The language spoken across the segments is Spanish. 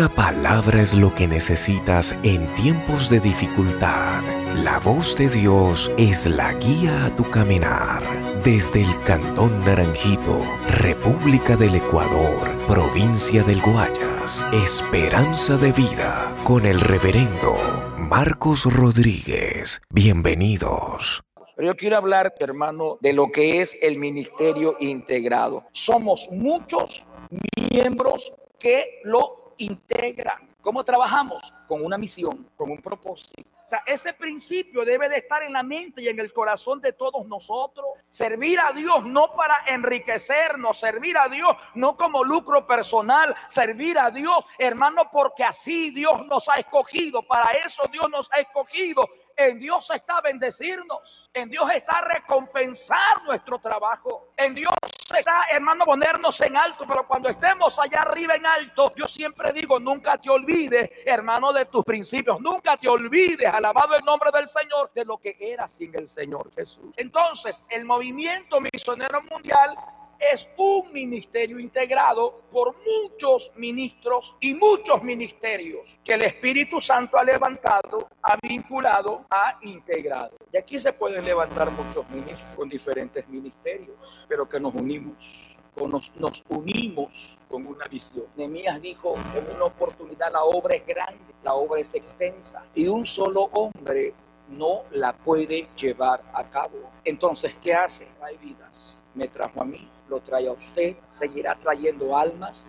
Una palabra es lo que necesitas en tiempos de dificultad. La voz de Dios es la guía a tu caminar. Desde el Cantón Naranjito, República del Ecuador, provincia del Guayas, Esperanza de Vida, con el reverendo Marcos Rodríguez. Bienvenidos. Yo quiero hablar, hermano, de lo que es el ministerio integrado. Somos muchos miembros que lo integran. ¿Cómo trabajamos? Con una misión, con un propósito. O sea, ese principio debe de estar en la mente y en el corazón de todos nosotros. Servir a Dios no para enriquecernos, servir a Dios no como lucro personal, servir a Dios, hermano, porque así Dios nos ha escogido. Para eso Dios nos ha escogido. En Dios está bendecirnos. En Dios está recompensar nuestro trabajo. En Dios está, hermano, ponernos en alto. Pero cuando estemos allá arriba en alto, yo siempre digo, nunca te olvides, hermano, de tus principios. Nunca te olvides, alabado el nombre del Señor, de lo que era sin el Señor Jesús. Entonces, el movimiento misionero mundial es un ministerio integrado por muchos ministros y muchos ministerios que el Espíritu Santo ha levantado, ha vinculado, ha integrado. Y aquí se pueden levantar muchos ministros con diferentes ministerios, pero que nos unimos. Nos, unimos con una visión. Nehemías dijo en una oportunidad la obra es grande, la obra es extensa y un solo hombre no la puede llevar a cabo. Entonces, ¿qué hace? Hay vidas. Me trajo a mí, lo trae a usted, seguirá trayendo almas,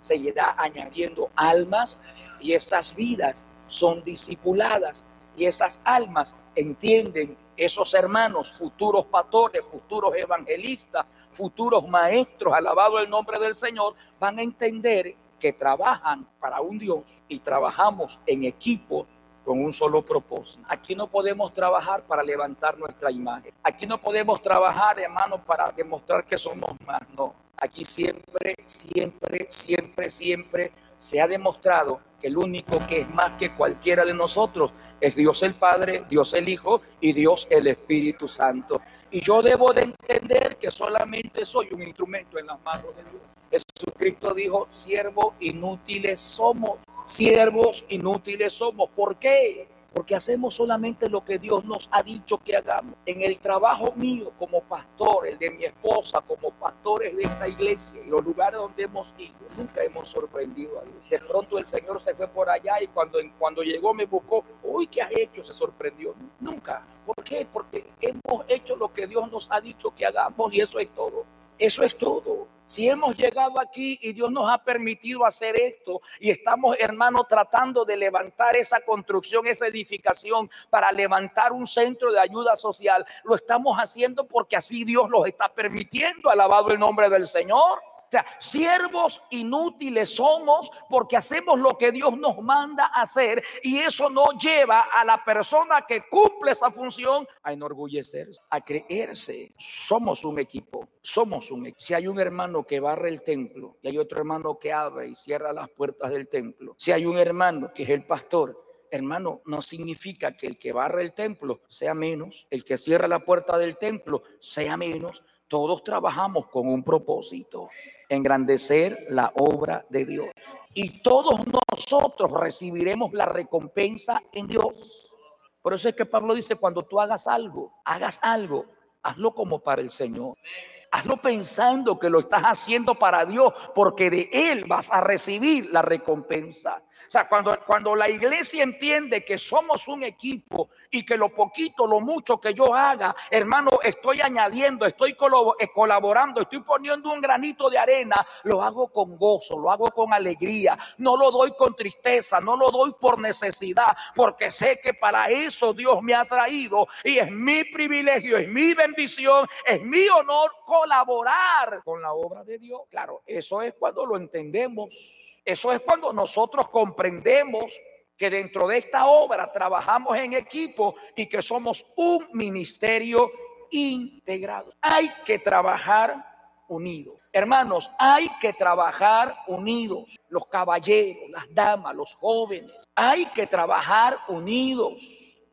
seguirá añadiendo almas y esas vidas son discipuladas y esas almas entienden esos hermanos, futuros pastores, futuros evangelistas, futuros maestros, alabado el nombre del Señor, van a entender que trabajan para un Dios y trabajamos en equipo con un solo propósito. Aquí no podemos trabajar para levantar nuestra imagen. Aquí no podemos trabajar, hermano, para demostrar que somos más. No. Aquí siempre, siempre, siempre, siempre se ha demostrado que el único que es más que cualquiera de nosotros es Dios el Padre, Dios el Hijo y Dios el Espíritu Santo. Y yo debo de entender que solamente soy un instrumento en las manos de Dios. Jesucristo dijo, siervos inútiles somos siervos inútiles somos. ¿Por qué? Porque hacemos solamente lo que Dios nos ha dicho que hagamos. En el trabajo mío como pastor, el de mi esposa, como pastores de esta iglesia y los lugares donde hemos ido, nunca hemos sorprendido a Dios. De pronto el Señor se fue por allá y cuando, cuando llegó me buscó, uy, ¿qué has hecho? Se sorprendió. Nunca. ¿Por qué? Porque hemos hecho lo que Dios nos ha dicho que hagamos y eso es todo. Eso es todo. Si hemos llegado aquí y Dios nos ha permitido hacer esto y estamos, hermanos, tratando de levantar esa construcción, esa edificación para levantar un centro de ayuda social, lo estamos haciendo porque así Dios los está permitiendo. Alabado el nombre del Señor sea, siervos inútiles somos porque hacemos lo que Dios nos manda hacer y eso no lleva a la persona que cumple esa función a enorgullecerse, a creerse. Somos un equipo, somos un equipo. Si hay un hermano que barre el templo y hay otro hermano que abre y cierra las puertas del templo, si hay un hermano que es el pastor, hermano, no significa que el que barre el templo sea menos, el que cierra la puerta del templo sea menos. Todos trabajamos con un propósito engrandecer la obra de Dios. Y todos nosotros recibiremos la recompensa en Dios. Por eso es que Pablo dice, cuando tú hagas algo, hagas algo, hazlo como para el Señor. Hazlo pensando que lo estás haciendo para Dios, porque de Él vas a recibir la recompensa. O sea, cuando, cuando la iglesia entiende que somos un equipo y que lo poquito, lo mucho que yo haga, hermano, estoy añadiendo, estoy eh, colaborando, estoy poniendo un granito de arena, lo hago con gozo, lo hago con alegría, no lo doy con tristeza, no lo doy por necesidad, porque sé que para eso Dios me ha traído y es mi privilegio, es mi bendición, es mi honor colaborar con la obra de Dios. Claro, eso es cuando lo entendemos. Eso es cuando nosotros comprendemos que dentro de esta obra trabajamos en equipo y que somos un ministerio integrado. Hay que trabajar unidos. Hermanos, hay que trabajar unidos. Los caballeros, las damas, los jóvenes. Hay que trabajar unidos.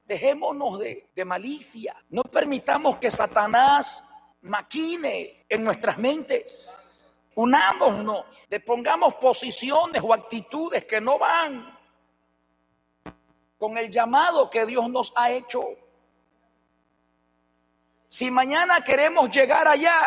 Dejémonos de, malicia. No permitamos que Satanás maquine en nuestras mentes. Unámonos, depongamos posiciones o actitudes que no van con el llamado que Dios nos ha hecho. Si mañana queremos llegar allá,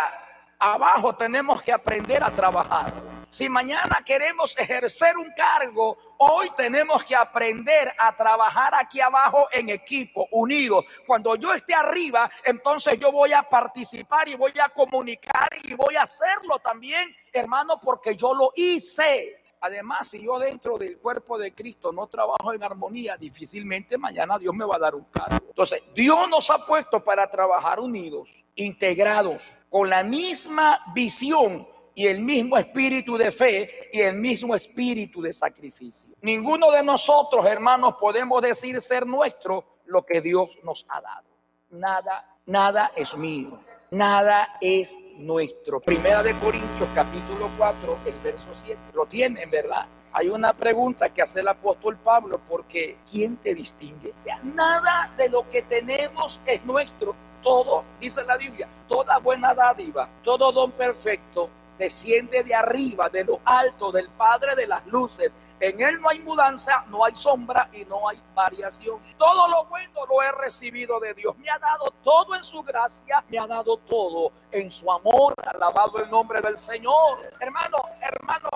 abajo tenemos que aprender a trabajar. Si mañana queremos ejercer un cargo, hoy tenemos que aprender a trabajar aquí abajo en equipo, unidos. Cuando yo esté arriba, entonces yo voy a participar y voy a comunicar y voy a hacerlo también, hermano, porque yo lo hice. Además, si yo dentro del cuerpo de Cristo no trabajo en armonía, difícilmente mañana Dios me va a dar un cargo. Entonces, Dios nos ha puesto para trabajar unidos, integrados, con la misma visión y el mismo espíritu de fe y el mismo espíritu de sacrificio. Ninguno de nosotros, hermanos, podemos decir ser nuestro lo que Dios nos ha dado. Nada, nada es mío. Nada es nuestro. Primera de Corintios capítulo 4, el verso 7. Lo tienen, ¿verdad? Hay una pregunta que hace el apóstol Pablo, porque ¿quién te distingue? Sea, nada de lo que tenemos es nuestro. Todo, dice la Biblia, toda buena dádiva, todo don perfecto desciende de arriba, de lo alto, del Padre de las luces. En Él no hay mudanza, no hay sombra y no hay variación. Todo lo bueno lo he recibido de Dios. Me ha dado todo en su gracia, me ha dado todo en su amor. Alabado el nombre del Señor. Hermano, hermano,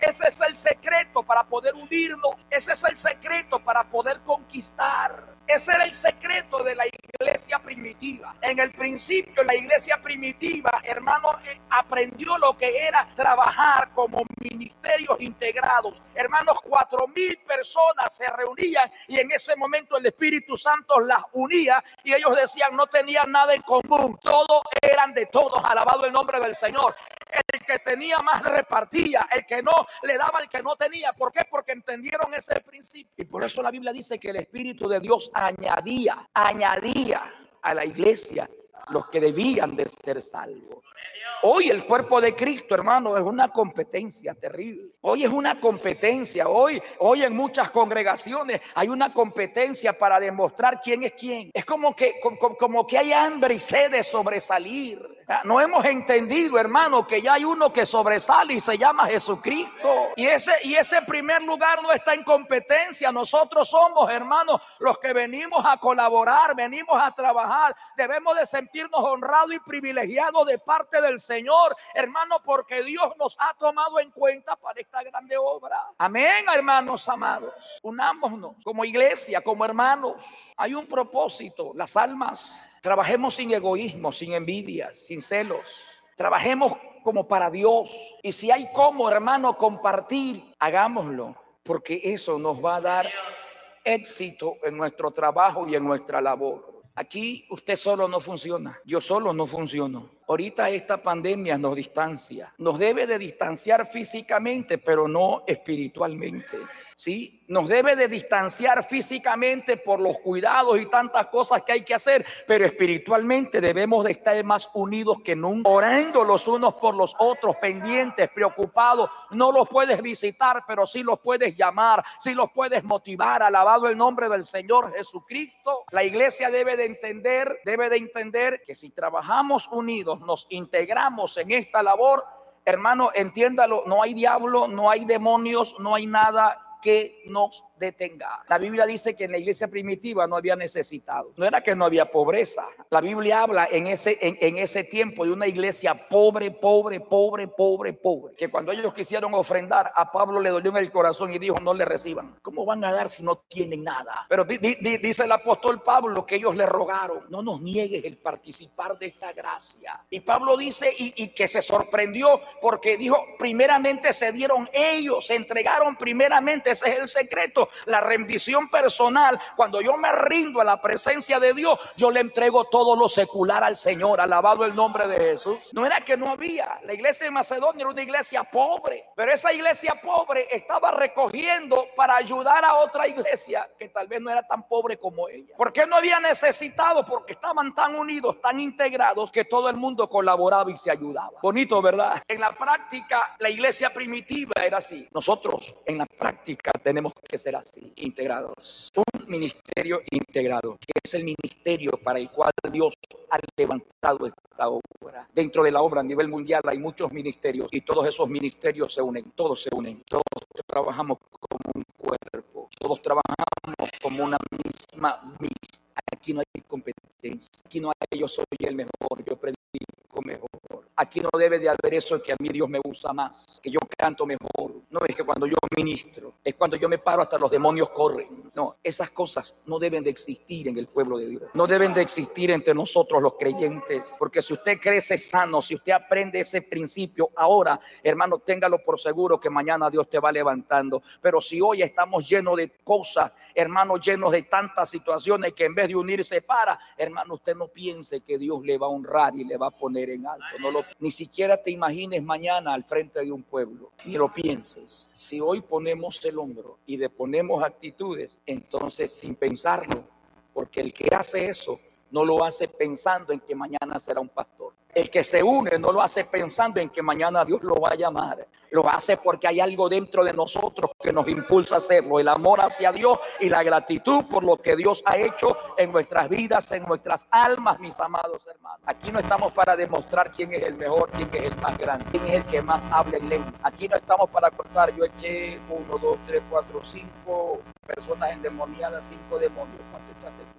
ese es el secreto para poder unirnos. Ese es el secreto para poder conquistar. Ese era el secreto de la iglesia primitiva. En el principio, la iglesia primitiva, hermano, eh, aprendió lo que era trabajar como ministerios integrados. Hermanos, cuatro mil personas se reunían y en ese momento el Espíritu Santo las unía y ellos decían no tenían nada en común. Todos eran de todos. Alabado el nombre del Señor. El que tenía más repartía, el que no le daba al que no tenía. ¿Por qué? Porque entendieron ese principio. Y por eso la Biblia dice que el Espíritu de Dios añadía, añadía a la iglesia los que debían de ser salvos. Hoy el cuerpo de Cristo, hermano, es una competencia terrible. Hoy es una competencia. Hoy, hoy en muchas congregaciones hay una competencia para demostrar quién es quién. Es como que, como, como que hay hambre y sed de sobresalir. No hemos entendido, hermano, que ya hay uno que sobresale y se llama Jesucristo. Y ese, y ese primer lugar no está en competencia. Nosotros somos, hermanos, los que venimos a colaborar, venimos a trabajar. Debemos de sentirnos honrados y privilegiados de parte del Señor, hermano, porque Dios nos ha tomado en cuenta para esta grande obra. Amén, hermanos amados. Unámonos como iglesia, como hermanos. Hay un propósito, las almas Trabajemos sin egoísmo, sin envidia, sin celos. Trabajemos como para Dios. Y si hay como, hermano, compartir, hagámoslo, porque eso nos va a dar éxito en nuestro trabajo y en nuestra labor. Aquí usted solo no funciona, yo solo no funciono. Ahorita esta pandemia nos distancia, nos debe de distanciar físicamente, pero no espiritualmente. ¿Sí? Nos debe de distanciar físicamente por los cuidados y tantas cosas que hay que hacer, pero espiritualmente debemos de estar más unidos que nunca, orando los unos por los otros, pendientes, preocupados. No los puedes visitar, pero sí los puedes llamar, sí los puedes motivar. Alabado el nombre del Señor Jesucristo. La iglesia debe de entender, debe de entender que si trabajamos unidos, nos integramos en esta labor, hermano, entiéndalo, no hay diablo, no hay demonios, no hay nada que nos detenga. La Biblia dice que en la iglesia primitiva no había necesitado. No era que no había pobreza. La Biblia habla en ese, en, ese tiempo de una iglesia pobre, pobre, pobre, pobre, pobre. Que cuando ellos quisieron ofrendar, a Pablo le dolió en el corazón y dijo, no le reciban. ¿Cómo van a dar si no tienen nada? Pero dice el apóstol Pablo que ellos le rogaron, no nos niegues el participar de esta gracia. Y Pablo dice, y, y que se sorprendió porque dijo, primeramente se dieron ellos, se entregaron primeramente ese es el secreto, la rendición personal. Cuando yo me rindo a la presencia de Dios, yo le entrego todo lo secular al Señor, alabado el nombre de Jesús. No era que no había, la iglesia de Macedonia era una iglesia pobre, pero esa iglesia pobre estaba recogiendo para ayudar a otra iglesia que tal vez no era tan pobre como ella. porque no había necesitado? Porque estaban tan unidos, tan integrados que todo el mundo colaboraba y se ayudaba. Bonito, ¿verdad? En la práctica, la iglesia primitiva era así. Nosotros en la práctica tenemos que ser integrados. ministerio integrado, que es el ministerio para el cual Dios ha levantado esta obra. Dentro de la obra a nivel mundial hay muchos ministerios y todos esos ministerios se unen, todos se unen, todos trabajamos como un cuerpo, todos trabajamos como una misma misión. Aquí no hay competencia, aquí no hay yo soy el mejor, yo predico mejor. Aquí no debe de haber eso que a mí Dios me usa más, que yo canto mejor. No es que cuando yo ministro, es cuando yo me paro hasta los demonios corren. No, esas cosas no deben de existir en el pueblo de Dios. No deben de existir entre nosotros los creyentes, porque si usted crece sano, si usted aprende ese principio ahora, hermano, téngalo por seguro que mañana Dios te va levantando. Pero si hoy estamos llenos de cosas, hermano, llenos de tantas situaciones que en vez de unirse para, hermano, usted no piense que Dios le va a honrar y le va a poner en alto. No lo ni siquiera te imagines mañana al frente de un pueblo, ni lo pienses. Si hoy ponemos el hombro y deponemos actitudes, entonces sin pensarlo, porque el que hace eso no lo hace pensando en que mañana será un pastor. El que se une no lo hace pensando en que mañana Dios lo va a llamar. Lo hace porque hay algo dentro de nosotros que nos impulsa a hacerlo. El amor hacia Dios y la gratitud por lo que Dios ha hecho en nuestras vidas, en nuestras almas, mis amados hermanos. Aquí no estamos para demostrar quién es el mejor, quién es el más grande, quién es el que más habla en lengua. Aquí no estamos para contar, yo eché uno, dos, tres, cuatro, cinco personas endemoniadas, cinco demonios.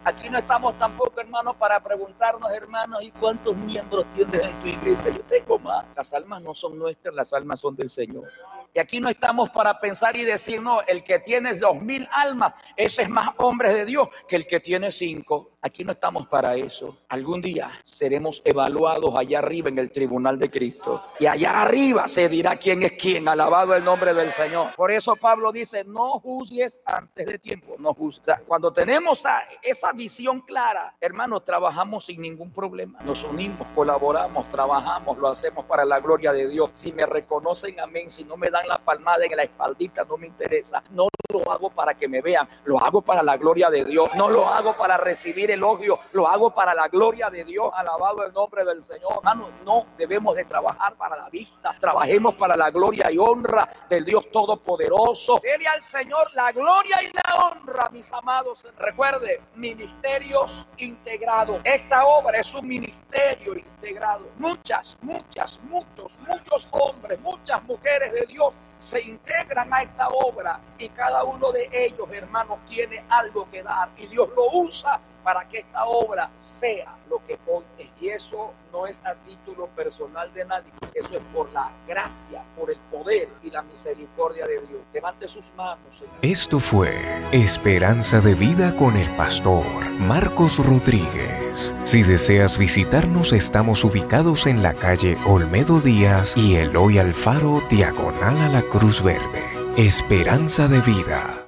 Aquí no estamos tampoco, hermanos, para preguntarnos, hermanos, ¿y cuántos miembros tienes en tu iglesia? Yo tengo más. Las almas no son nuestras, las almas son del Señor. Y aquí no estamos para pensar y decir, no, el que tiene dos mil almas, ese es más hombre de Dios que el que tiene cinco. Aquí no estamos para eso. Algún día seremos evaluados allá arriba en el tribunal de Cristo. Y allá arriba se dirá quién es quién. Alabado el nombre del Señor. Por eso Pablo dice, no juzgues antes de tiempo. No juzgues. cuando tenemos esa visión clara, hermanos, trabajamos sin ningún problema. Nos unimos, colaboramos, trabajamos, lo hacemos para la gloria de Dios. Si me reconocen, amén. Si no me dan la palmada en la espaldita, no me interesa. No lo hago para que me vean, lo hago para la gloria de Dios. No lo hago para recibir elogio, lo hago para la gloria de Dios. Alabado el nombre del Señor. Hermano, no debemos de trabajar para la vista. Trabajemos para la gloria y honra del Dios Todopoderoso. Dele al Señor la gloria y la honra, mis amados. Recuerde, ministerios integrados. Esta obra es un ministerio integrado. Muchas, muchas, muchos, muchos hombres, muchas mujeres de Dios se integran a esta obra y cada uno de ellos, hermanos, tiene algo que dar y Dios lo usa para que esta obra sea lo que hoy es. Y eso no es a título personal de nadie, eso es por la gracia, por el poder y la misericordia de Dios. Levante sus manos. Señor. Esto fue Esperanza de Vida con el pastor Marcos Rodríguez. Si deseas visitarnos, estamos ubicados en la calle Olmedo Díaz y Eloy Alfaro, diagonal a la Cruz Verde. Esperanza de Vida.